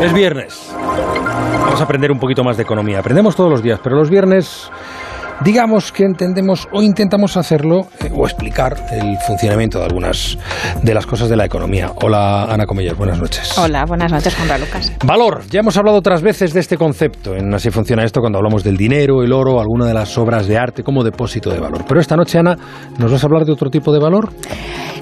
Es viernes. Vamos a aprender un poquito más de economía. Aprendemos todos los días, pero los viernes digamos que entendemos o intentamos hacerlo eh, o explicar el funcionamiento de algunas de las cosas de la economía. Hola Ana Comellas, buenas noches. Hola, buenas noches Juan Lucas. Valor, ya hemos hablado otras veces de este concepto en Así funciona esto cuando hablamos del dinero, el oro, alguna de las obras de arte como depósito de valor. Pero esta noche Ana, ¿nos vas a hablar de otro tipo de valor?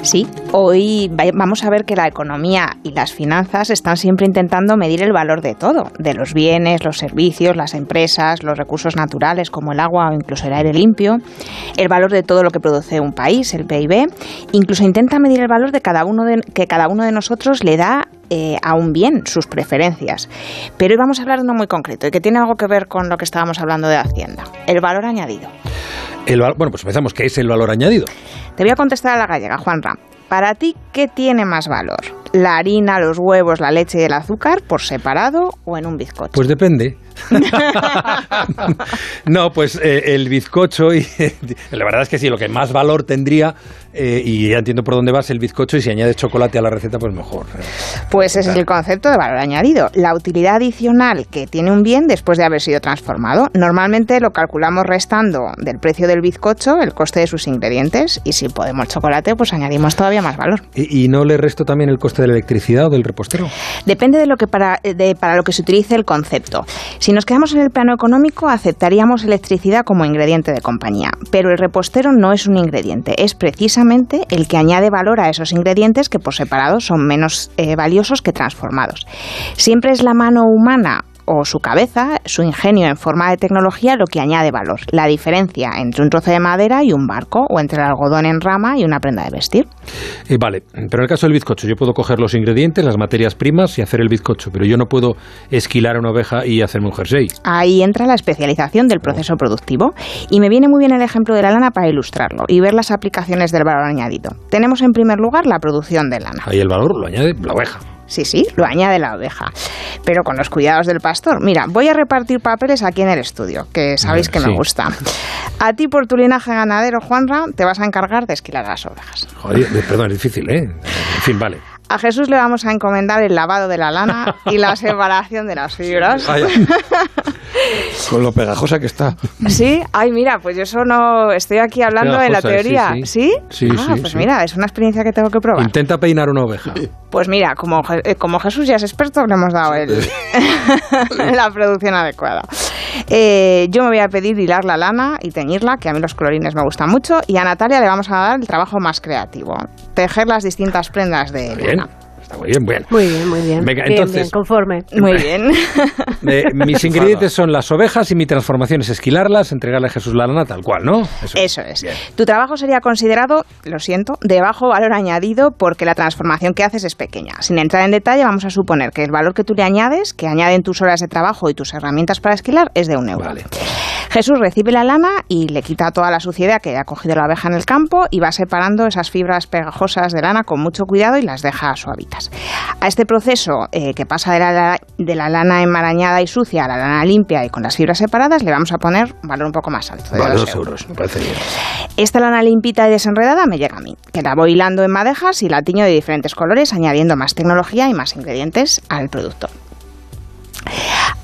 Sí, hoy vamos a ver que la economía y las finanzas están siempre intentando medir el valor de todo, de los bienes, los servicios, las empresas, los recursos naturales como el agua o incluso el aire limpio, el valor de todo lo que produce un país, el PIB, incluso intenta medir el valor de cada uno de, que cada uno de nosotros le da eh, a un bien, sus preferencias. Pero hoy vamos a hablar de uno muy concreto y que tiene algo que ver con lo que estábamos hablando de Hacienda, el valor añadido. El, bueno, pues empezamos. ¿Qué es el valor añadido? Te voy a contestar a la gallega, Juan Ram. Para ti, ¿qué tiene más valor? ¿La harina, los huevos, la leche y el azúcar por separado o en un bizcocho? Pues depende. no, pues eh, el bizcocho y la verdad es que sí, lo que más valor tendría eh, y ya entiendo por dónde vas el bizcocho y si añades chocolate a la receta pues mejor. Pues ese es el concepto de valor añadido, la utilidad adicional que tiene un bien después de haber sido transformado. Normalmente lo calculamos restando del precio del bizcocho el coste de sus ingredientes y si podemos chocolate pues añadimos todavía más valor. ¿Y, no le resto también el coste de la electricidad o del repostero? Depende de lo que para, de, para lo que se utilice el concepto. Si nos quedamos en el plano económico, aceptaríamos electricidad como ingrediente de compañía, pero el repostero no es un ingrediente, es precisamente el que añade valor a esos ingredientes que por separado son menos eh, valiosos que transformados. Siempre es la mano humana o su cabeza, su ingenio en forma de tecnología, lo que añade valor. La diferencia entre un trozo de madera y un barco, o entre el algodón en rama y una prenda de vestir. Eh, vale, pero en el caso del bizcocho, yo puedo coger los ingredientes, las materias primas y hacer el bizcocho, pero yo no puedo esquilar una oveja y hacerme un jersey. Ahí entra la especialización del proceso productivo. Y me viene muy bien el ejemplo de la lana para ilustrarlo y ver las aplicaciones del valor añadido. Tenemos en primer lugar la producción de lana. Ahí el valor lo añade la oveja. Sí, sí, lo añade la oveja. Pero con los cuidados del pastor. Mira, voy a repartir papeles aquí en el estudio, que sabéis que me gusta. A ti, por tu linaje ganadero, Juanra, te vas a encargar de esquilar las ovejas. Joder, perdón, es difícil, ¿eh? En fin, vale. A Jesús le vamos a encomendar el lavado de la lana y la separación de las fibras. Con lo pegajosa que está. Sí, ay, mira, pues yo eso no. Estoy aquí hablando de la teoría. Sí, sí. ah, pues mira, es una experiencia que tengo que probar. Intenta peinar una oveja. Pues mira, como, eh, como Jesús ya es experto, le hemos dado el, la producción adecuada. Eh, yo me voy a pedir hilar la lana y teñirla, que a mí los colorines me gustan mucho, y a Natalia le vamos a dar el trabajo más creativo, tejer las distintas prendas de lana. Está muy bien, bien. Muy bien, muy bien. Venga, entonces, conforme. Muy bien. mis ingredientes son las ovejas y mi transformación es esquilarlas, entregarle a Jesús la lana tal cual, ¿no? Eso, es. Tu trabajo sería considerado, lo siento, de bajo valor añadido porque la transformación que haces es pequeña. Sin entrar en detalle, vamos a suponer que el valor que tú le añades, que añaden tus horas de trabajo y tus herramientas para esquilar, es de un euro. Vale. Jesús recibe la lana y le quita toda la suciedad que ha cogido la abeja en el campo y va separando esas fibras pegajosas de lana con mucho cuidado y las deja suavitas. A este proceso eh, que pasa de la, de la, lana enmarañada y sucia a la lana limpia y con las fibras separadas le vamos a poner un valor un poco más alto. De dos euros. me parece bien. Esta lana limpita y desenredada me llega a mí, que la voy hilando en madejas y la tiño de diferentes colores añadiendo más tecnología y más ingredientes al producto.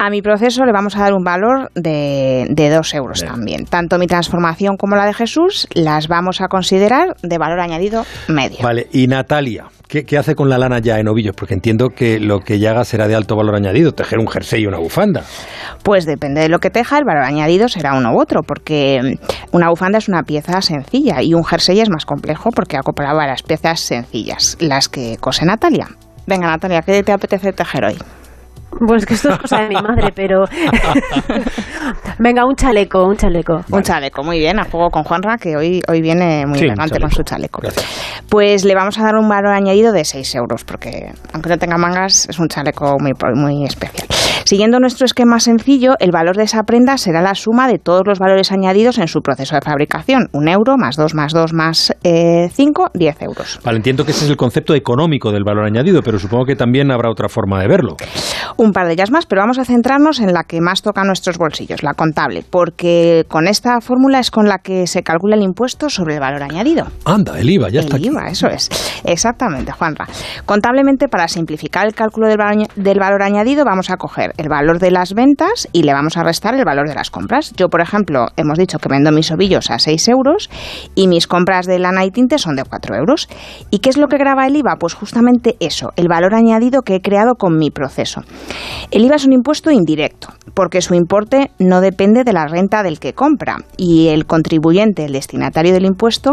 A mi proceso le vamos a dar un valor de, de 2 euros también. Tanto mi transformación como la de Jesús las vamos a considerar de valor añadido medio. Vale, y Natalia, ¿qué, hace con la lana ya en ovillos? Porque entiendo que lo que ya haga será de alto valor añadido, tejer un jersey y una bufanda. Pues depende de lo que teja, el valor añadido será uno u otro, porque una bufanda es una pieza sencilla y un jersey es más complejo porque acoplaba las piezas sencillas, las que cose Natalia. Venga, Natalia, ¿qué te apetece tejer hoy? Pues que esto es cosa de mi madre, pero. Venga, un chaleco, un chaleco. Un chaleco, muy bien, a juego con Juanra, que hoy, hoy viene muy elegante con su chaleco. Pues le vamos a dar un valor añadido de 6 euros, porque aunque no tenga mangas, es un chaleco muy, muy especial. Siguiendo nuestro esquema sencillo, el valor de esa prenda será la suma de todos los valores añadidos en su proceso de fabricación. Un euro más dos más dos más eh, cinco, diez euros. Vale, entiendo que ese es el concepto económico del valor añadido, pero supongo que también habrá otra forma de verlo. Un par de ellas más, pero vamos a centrarnos en la que más toca nuestros bolsillos, la contable, porque con esta fórmula es con la que se calcula el impuesto sobre el valor añadido. Anda, el IVA, ya está. El IVA, eso es. Exactamente, Juanra. Contablemente, para simplificar el cálculo del, del valor añadido, vamos a coger el valor de las ventas y le vamos a restar el valor de las compras. Yo, por ejemplo, hemos dicho que vendo mis ovillos a 6 euros y mis compras de lana y tinte son de 4 euros. ¿Y qué es lo que graba el IVA? Pues justamente eso, el valor añadido que he creado con mi proceso. El IVA es un impuesto indirecto, porque su importe no depende de la renta del que compra y el contribuyente, el destinatario del impuesto,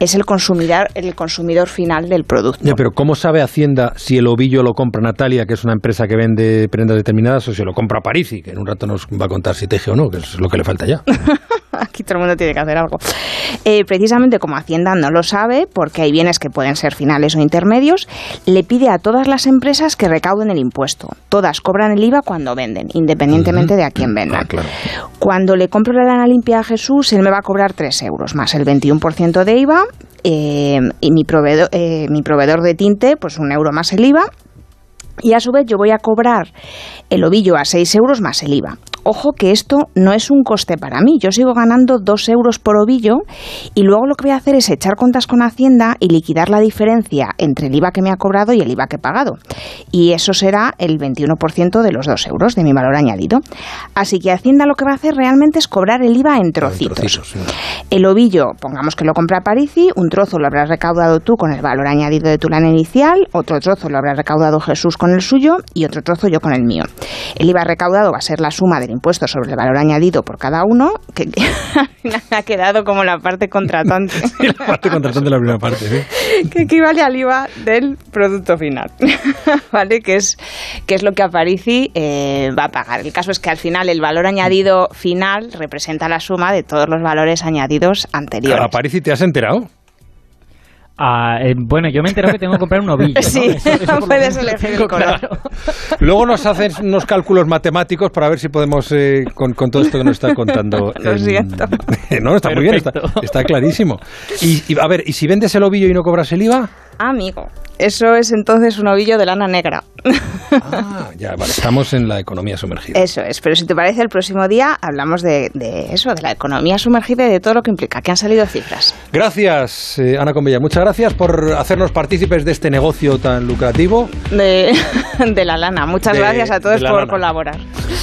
es el consumidor, el consumidor final del producto. pero ¿cómo sabe Hacienda si el ovillo lo compra Natalia, que es una empresa que vende prendas determinadas, o si lo compra Parisi, que en un rato nos va a contar si teje o no, que es lo que le falta ya? Aquí todo el mundo tiene que hacer algo. Eh, precisamente como Hacienda no lo sabe, porque hay bienes que pueden ser finales o intermedios, le pide a todas las empresas que recauden el impuesto. Todas cobran el IVA cuando venden, independientemente de a quién vendan. Ah, cuando le compro la lana limpia a Jesús, él me va a cobrar 3 euros más el 21% de IVA eh, y mi proveedor, eh, mi proveedor de tinte, pues un euro más el IVA. Y a su vez yo voy a cobrar el ovillo a 6 euros más el IVA. Ojo que esto no es un coste para mí. Yo sigo ganando 2 euros por ovillo y luego lo que voy a hacer es echar cuentas con Hacienda y liquidar la diferencia entre el IVA que me ha cobrado y el IVA que he pagado. Y eso será el 21% de los 2 euros de mi valor añadido. Así que Hacienda lo que va a hacer realmente es cobrar el IVA en trocitos. El ovillo, pongamos que lo compra Parisi, un trozo lo habrás recaudado tú con el valor añadido de tu lana inicial, otro trozo lo habrá recaudado Jesús con el suyo y otro trozo yo con el mío. El IVA recaudado va a ser la suma del impuesto sobre el valor añadido por cada uno, que, ha quedado como la parte contratante. la parte contratante de la primera parte, Que equivale al IVA del producto final, ¿vale? Que es, que es lo que Aparici eh, va a pagar. El caso es que al final el valor añadido final representa la suma de todos los valores añadidos anteriores. ¿Aparici te has enterado? Ah, eh, bueno, yo me entero que tengo que comprar un ovillo. ¿no? Sí, puedes elegir el color. Luego nos hacen unos cálculos matemáticos para ver si podemos, eh, con, todo esto que nos está contando. Lo siento. no, está muy bien, está, clarísimo. Y, a ver, ¿y si vendes el ovillo y no cobras el IVA? Amigo, eso es entonces un ovillo de lana negra. Ah, ya, vale, estamos en la economía sumergida. Eso es, pero si te parece, el próximo día hablamos de, eso, de la economía sumergida y de todo lo que implica, que han salido cifras. Gracias, eh, Ana Convella. Muchas gracias por hacernos partícipes de este negocio tan lucrativo. De, la lana. Muchas gracias a todos por colaborar.